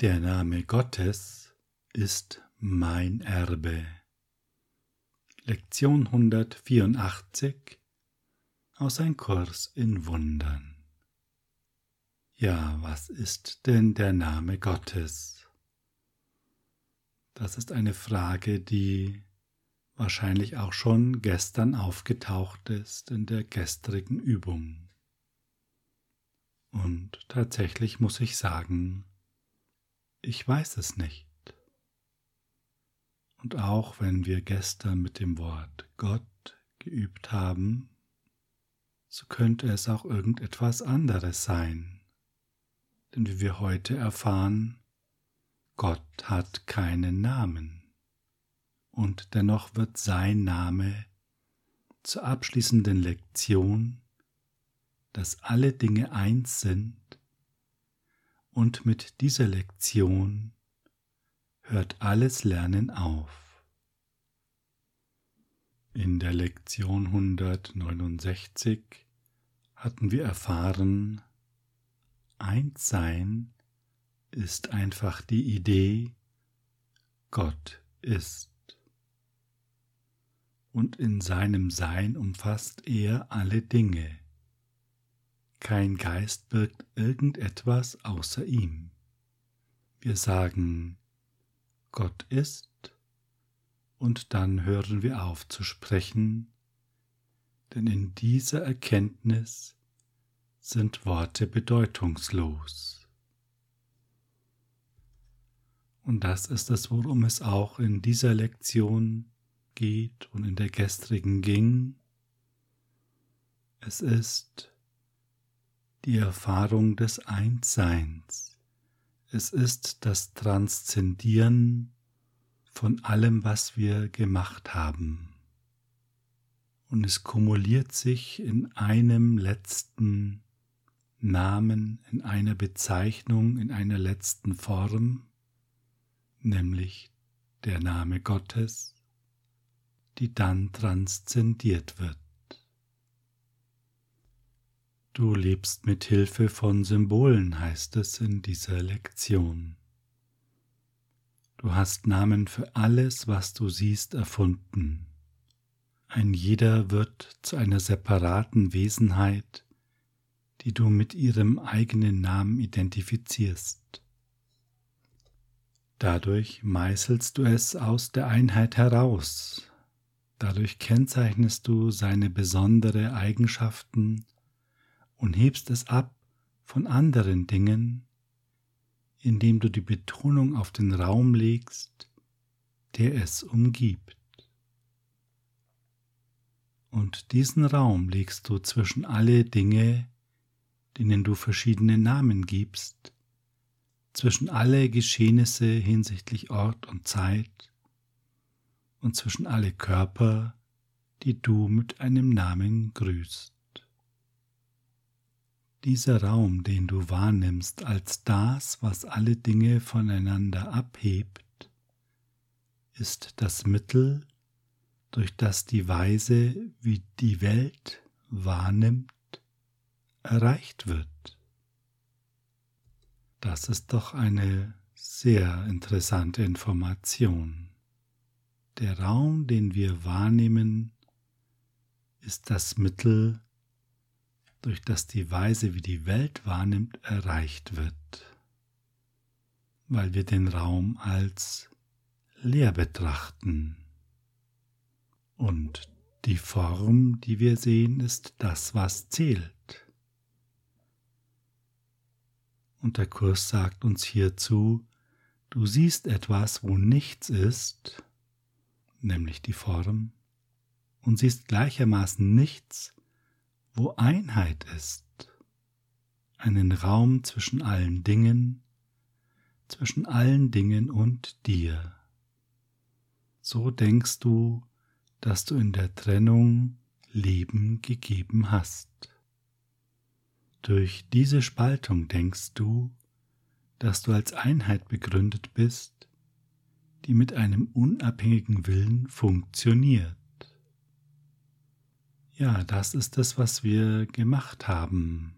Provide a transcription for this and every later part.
Der Name Gottes ist mein Erbe. Lektion 184 aus Ein Kurs in Wundern. Ja, was ist denn der Name Gottes? Das ist eine Frage, die wahrscheinlich auch schon gestern aufgetaucht ist in der gestrigen Übung. Und tatsächlich muss ich sagen, ich weiß es nicht. Und auch wenn wir gestern mit dem Wort Gott geübt haben, so könnte es auch irgendetwas anderes sein. Denn wie wir heute erfahren, Gott hat keinen Namen. Und dennoch wird sein Name zur abschließenden Lektion, dass alle Dinge eins sind und mit dieser Lektion hört alles Lernen auf. In der Lektion 169 hatten wir erfahren, Einssein ist einfach die Idee, Gott ist. Und in seinem Sein umfasst er alle Dinge. Kein Geist birgt irgendetwas außer ihm. Wir sagen, Gott ist, und dann hören wir auf zu sprechen, denn in dieser Erkenntnis sind Worte bedeutungslos. Und das ist es, worum es auch in dieser Lektion geht und in der gestrigen ging. Es ist die Erfahrung des Einsseins. Es ist das Transzendieren von allem, was wir gemacht haben. Und es kumuliert sich in einem letzten Namen, in einer Bezeichnung, in einer letzten Form, nämlich der Name Gottes, die dann transzendiert wird. Du lebst mit Hilfe von Symbolen, heißt es in dieser Lektion. Du hast Namen für alles, was du siehst, erfunden. Ein jeder wird zu einer separaten Wesenheit, die du mit ihrem eigenen Namen identifizierst. Dadurch meißelst du es aus der Einheit heraus, dadurch kennzeichnest du seine besondere Eigenschaften und hebst es ab von anderen Dingen, indem du die Betonung auf den Raum legst, der es umgibt. Und diesen Raum legst du zwischen alle Dinge, denen du verschiedene Namen gibst, zwischen alle Geschehnisse hinsichtlich Ort und Zeit und zwischen alle Körper, die du mit einem Namen grüßt dieser Raum, den du wahrnimmst als das, was alle Dinge voneinander abhebt, ist das Mittel, durch das die Weise, wie die Welt wahrnimmt, erreicht wird. Das ist doch eine sehr interessante Information. Der Raum, den wir wahrnehmen, ist das Mittel, durch das die Weise, wie die Welt wahrnimmt, erreicht wird, weil wir den Raum als leer betrachten. Und die Form, die wir sehen, ist das, was zählt. Und der Kurs sagt uns hierzu, du siehst etwas, wo nichts ist, nämlich die Form, und siehst gleichermaßen nichts, wo Einheit ist, einen Raum zwischen allen Dingen, zwischen allen Dingen und dir. So denkst du, dass du in der Trennung Leben gegeben hast. Durch diese Spaltung denkst du, dass du als Einheit begründet bist, die mit einem unabhängigen Willen funktioniert. Ja, das ist es, was wir gemacht haben.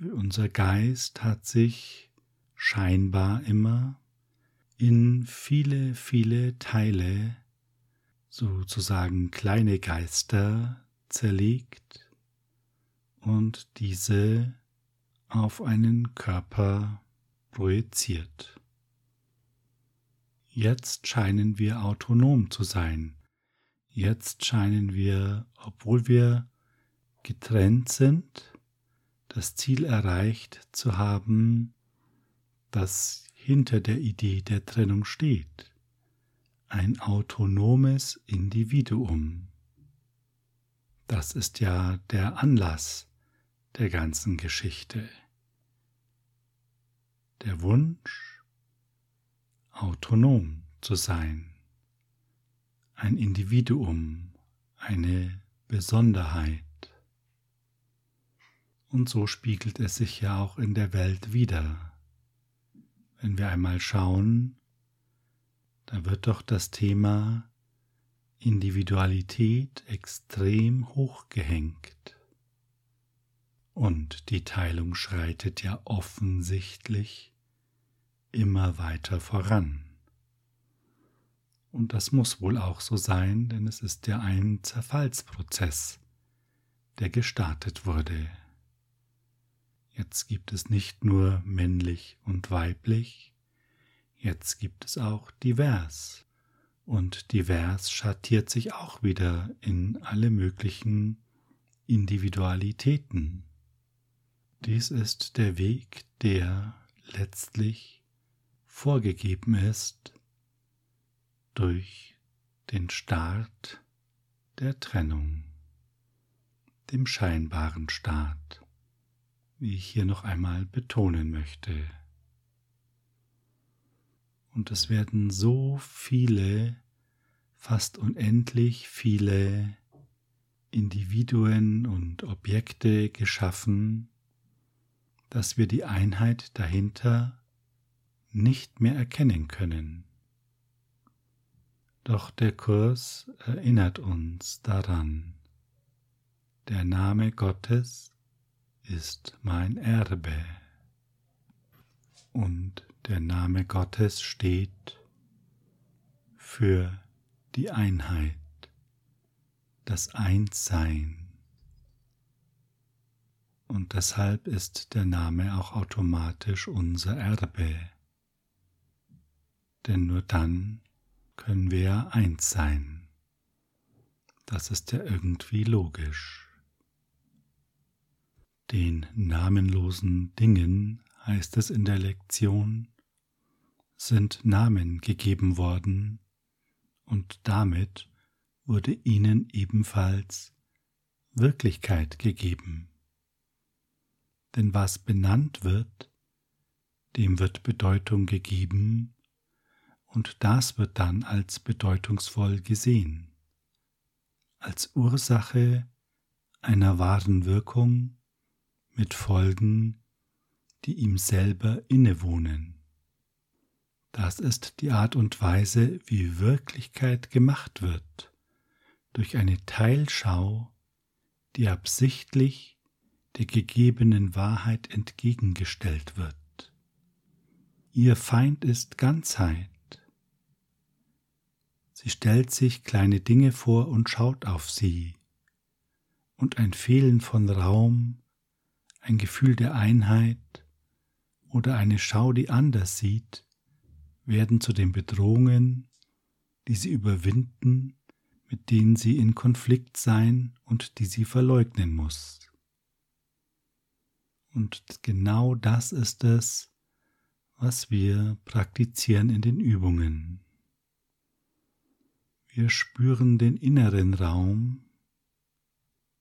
Unser Geist hat sich scheinbar immer in viele, viele Teile, sozusagen kleine Geister, zerlegt und diese auf einen Körper projiziert. Jetzt scheinen wir autonom zu sein. Jetzt scheinen wir, obwohl wir getrennt sind, das Ziel erreicht zu haben, das hinter der Idee der Trennung steht. Ein autonomes Individuum. Das ist ja der Anlass der ganzen Geschichte. Der Wunsch, autonom zu sein, ein Individuum, eine Besonderheit. Und so spiegelt es sich ja auch in der Welt wieder. Wenn wir einmal schauen, da wird doch das Thema Individualität extrem hochgehängt. Und die Teilung schreitet ja offensichtlich immer weiter voran. Und das muss wohl auch so sein, denn es ist ja ein Zerfallsprozess, der gestartet wurde. Jetzt gibt es nicht nur männlich und weiblich, jetzt gibt es auch divers. Und divers schattiert sich auch wieder in alle möglichen Individualitäten. Dies ist der Weg, der letztlich vorgegeben ist durch den Start der Trennung, dem scheinbaren Start wie ich hier noch einmal betonen möchte. Und es werden so viele, fast unendlich viele Individuen und Objekte geschaffen, dass wir die Einheit dahinter nicht mehr erkennen können. Doch der Kurs erinnert uns daran, der Name Gottes ist mein Erbe. Und der Name Gottes steht für die Einheit, das Einssein. Und deshalb ist der Name auch automatisch unser Erbe. Denn nur dann können wir eins sein. Das ist ja irgendwie logisch. Den namenlosen Dingen, heißt es in der Lektion, sind Namen gegeben worden, und damit wurde ihnen ebenfalls Wirklichkeit gegeben. Denn was benannt wird, dem wird Bedeutung gegeben, und das wird dann als bedeutungsvoll gesehen, als Ursache einer wahren Wirkung mit Folgen, die ihm selber innewohnen. Das ist die Art und Weise, wie Wirklichkeit gemacht wird, durch eine Teilschau, die absichtlich der gegebenen Wahrheit entgegengestellt wird. Ihr Feind ist Ganzheit. Sie stellt sich kleine Dinge vor und schaut auf sie, und ein Fehlen von Raum ein Gefühl der Einheit oder eine Schau, die anders sieht, werden zu den Bedrohungen, die sie überwinden, mit denen sie in Konflikt sein und die sie verleugnen muss. Und genau das ist es, was wir praktizieren in den Übungen. Wir spüren den inneren Raum,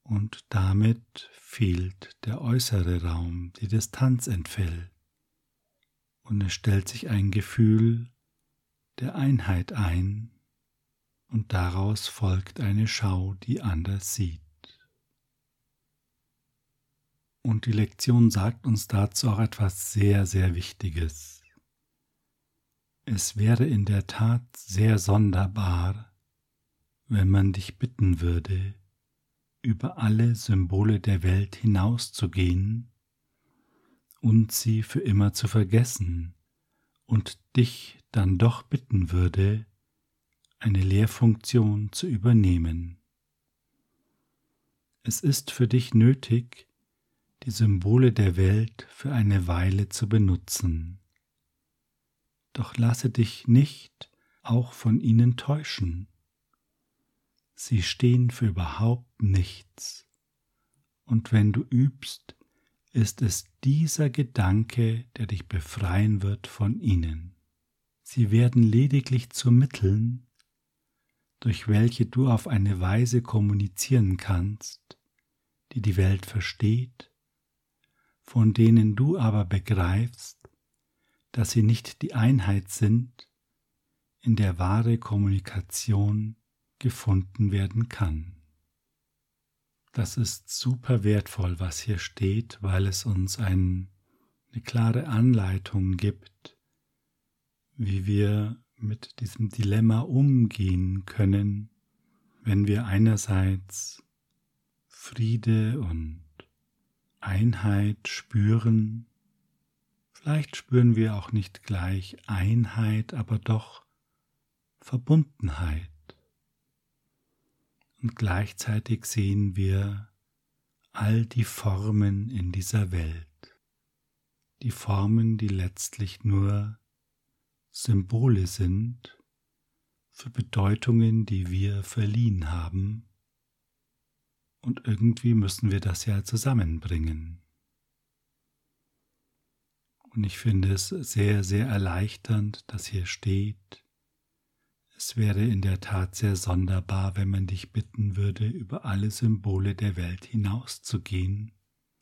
und damit fehlt der äußere Raum, die Distanz entfällt und es stellt sich ein Gefühl der Einheit ein und daraus folgt eine Schau, die anders sieht. Und die Lektion sagt uns dazu auch etwas sehr, sehr Wichtiges. Es wäre in der Tat sehr sonderbar, wenn man dich bitten würde, über alle Symbole der Welt hinauszugehen und sie für immer zu vergessen und dich dann doch bitten würde, eine Lehrfunktion zu übernehmen. Es ist für dich nötig, die Symbole der Welt für eine Weile zu benutzen. Doch lasse dich nicht auch von ihnen täuschen. Sie stehen für überhaupt nichts. Und wenn du übst, ist es dieser Gedanke, der dich befreien wird von ihnen. Sie werden lediglich zu Mitteln, durch welche du auf eine Weise kommunizieren kannst, die die Welt versteht, von denen du aber begreifst, dass sie nicht die Einheit sind, in der wahre Kommunikation gefunden werden kann. Das ist super wertvoll, was hier steht, weil es uns ein, eine klare Anleitung gibt, wie wir mit diesem Dilemma umgehen können, wenn wir einerseits Friede und Einheit spüren. Vielleicht spüren wir auch nicht gleich Einheit, aber doch Verbundenheit. Und gleichzeitig sehen wir all die Formen in dieser Welt, die Formen, die letztlich nur Symbole sind für Bedeutungen, die wir verliehen haben, und irgendwie müssen wir das ja zusammenbringen. Und ich finde es sehr, sehr erleichternd, dass hier steht, es wäre in der Tat sehr sonderbar, wenn man dich bitten würde, über alle Symbole der Welt hinauszugehen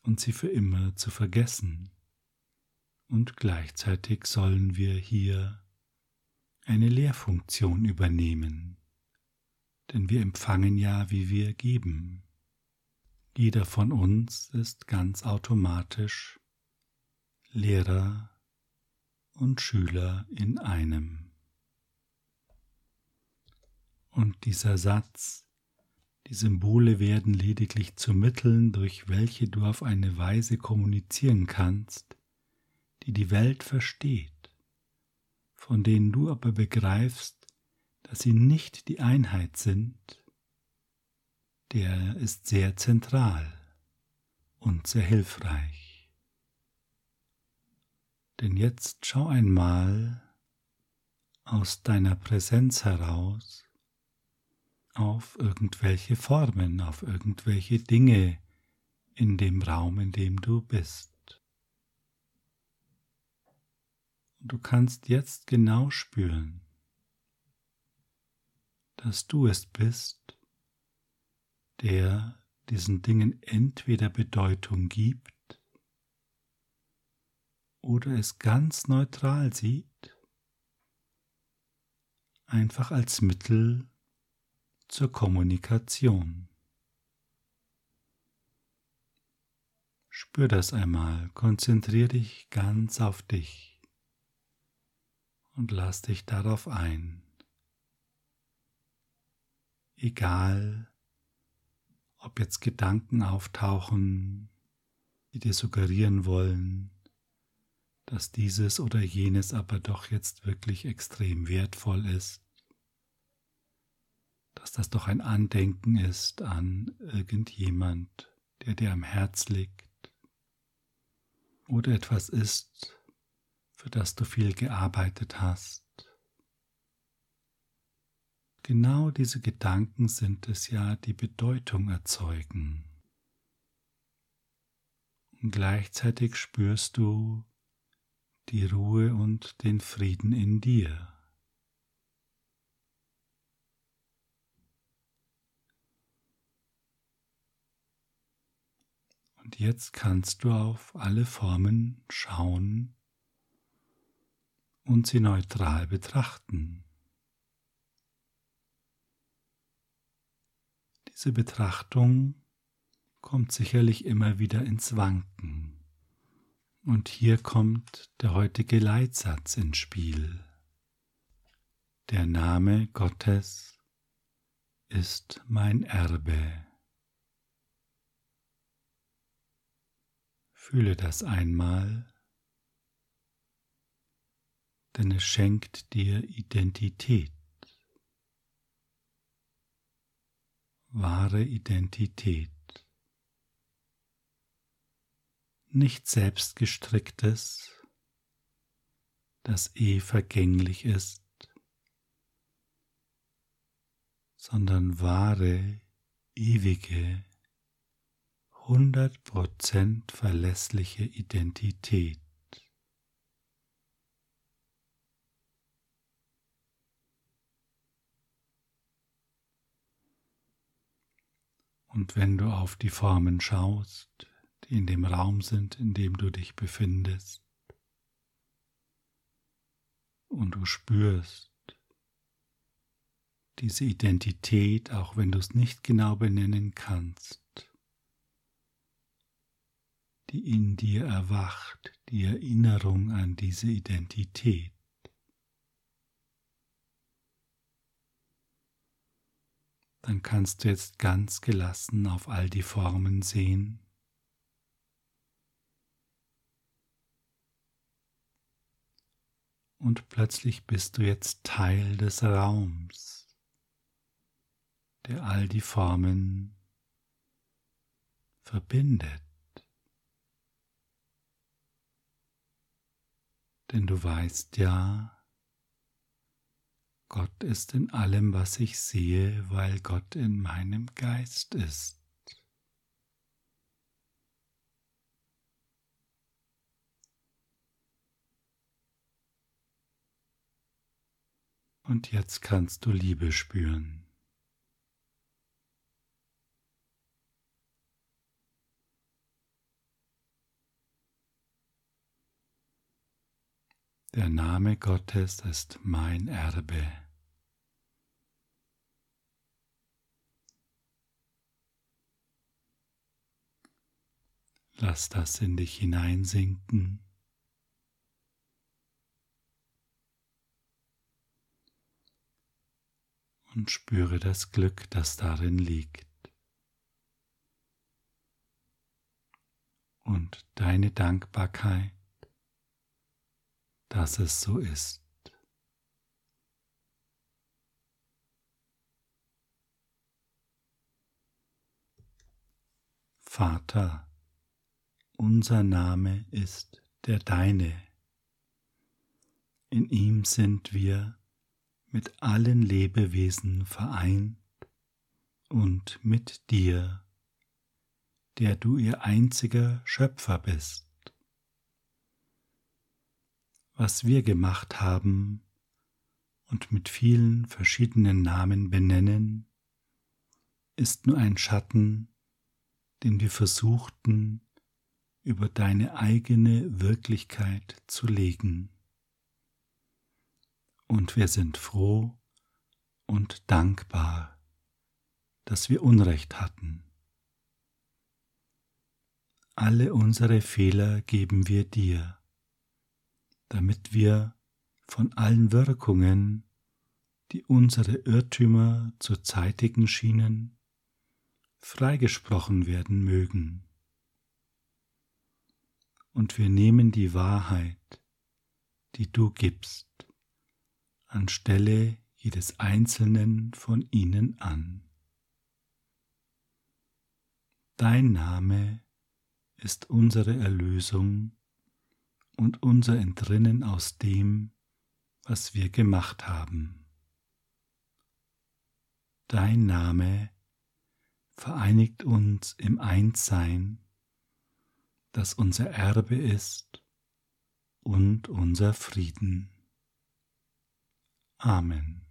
und sie für immer zu vergessen. Und gleichzeitig sollen wir hier eine Lehrfunktion übernehmen, denn wir empfangen ja, wie wir geben. Jeder von uns ist ganz automatisch Lehrer und Schüler in einem. Und dieser Satz, die Symbole werden lediglich zu Mitteln, durch welche du auf eine Weise kommunizieren kannst, die die Welt versteht, von denen du aber begreifst, dass sie nicht die Einheit sind, der ist sehr zentral und sehr hilfreich. Denn jetzt schau einmal aus deiner Präsenz heraus auf irgendwelche Formen, auf irgendwelche Dinge in dem Raum, in dem du bist. Und du kannst jetzt genau spüren, dass du es bist, der diesen Dingen entweder Bedeutung gibt oder es ganz neutral sieht, einfach als Mittel zur Kommunikation. Spür das einmal, konzentrier dich ganz auf dich und lass dich darauf ein. Egal, ob jetzt Gedanken auftauchen, die dir suggerieren wollen, dass dieses oder jenes aber doch jetzt wirklich extrem wertvoll ist, dass das doch ein Andenken ist an irgendjemand, der dir am Herz liegt, oder etwas ist, für das du viel gearbeitet hast. Genau diese Gedanken sind es ja, die Bedeutung erzeugen. Und gleichzeitig spürst du die Ruhe und den Frieden in dir. Und jetzt kannst du auf alle Formen schauen und sie neutral betrachten. Diese Betrachtung kommt sicherlich immer wieder ins Wanken. Und hier kommt der heutige Leitsatz ins Spiel. Der Name Gottes ist mein Erbe. Fühle das einmal, denn es schenkt dir Identität, wahre Identität, nicht selbstgestricktes, das eh vergänglich ist, sondern wahre, ewige 100% verlässliche Identität. Und wenn du auf die Formen schaust, die in dem Raum sind, in dem du dich befindest, und du spürst diese Identität, auch wenn du es nicht genau benennen kannst, die in dir erwacht, die Erinnerung an diese Identität. Dann kannst du jetzt ganz gelassen auf all die Formen sehen. Und plötzlich bist du jetzt Teil des Raums, der all die Formen verbindet. Denn du weißt ja, Gott ist in allem, was ich sehe, weil Gott in meinem Geist ist. Und jetzt kannst du Liebe spüren. Der Name Gottes ist mein Erbe. Lass das in dich hineinsinken. Und spüre das Glück, das darin liegt. Und deine Dankbarkeit dass es so ist. Vater, unser Name ist der deine. In ihm sind wir mit allen Lebewesen vereint und mit dir, der du ihr einziger Schöpfer bist was wir gemacht haben und mit vielen verschiedenen Namen benennen, ist nur ein Schatten, den wir versuchten über deine eigene Wirklichkeit zu legen. Und wir sind froh und dankbar, dass wir Unrecht hatten. Alle unsere Fehler geben wir dir damit wir von allen Wirkungen, die unsere Irrtümer zu zeitigen schienen, freigesprochen werden mögen. Und wir nehmen die Wahrheit, die du gibst, anstelle jedes einzelnen von ihnen an. Dein Name ist unsere Erlösung und unser Entrinnen aus dem, was wir gemacht haben. Dein Name vereinigt uns im Einssein, das unser Erbe ist und unser Frieden. Amen.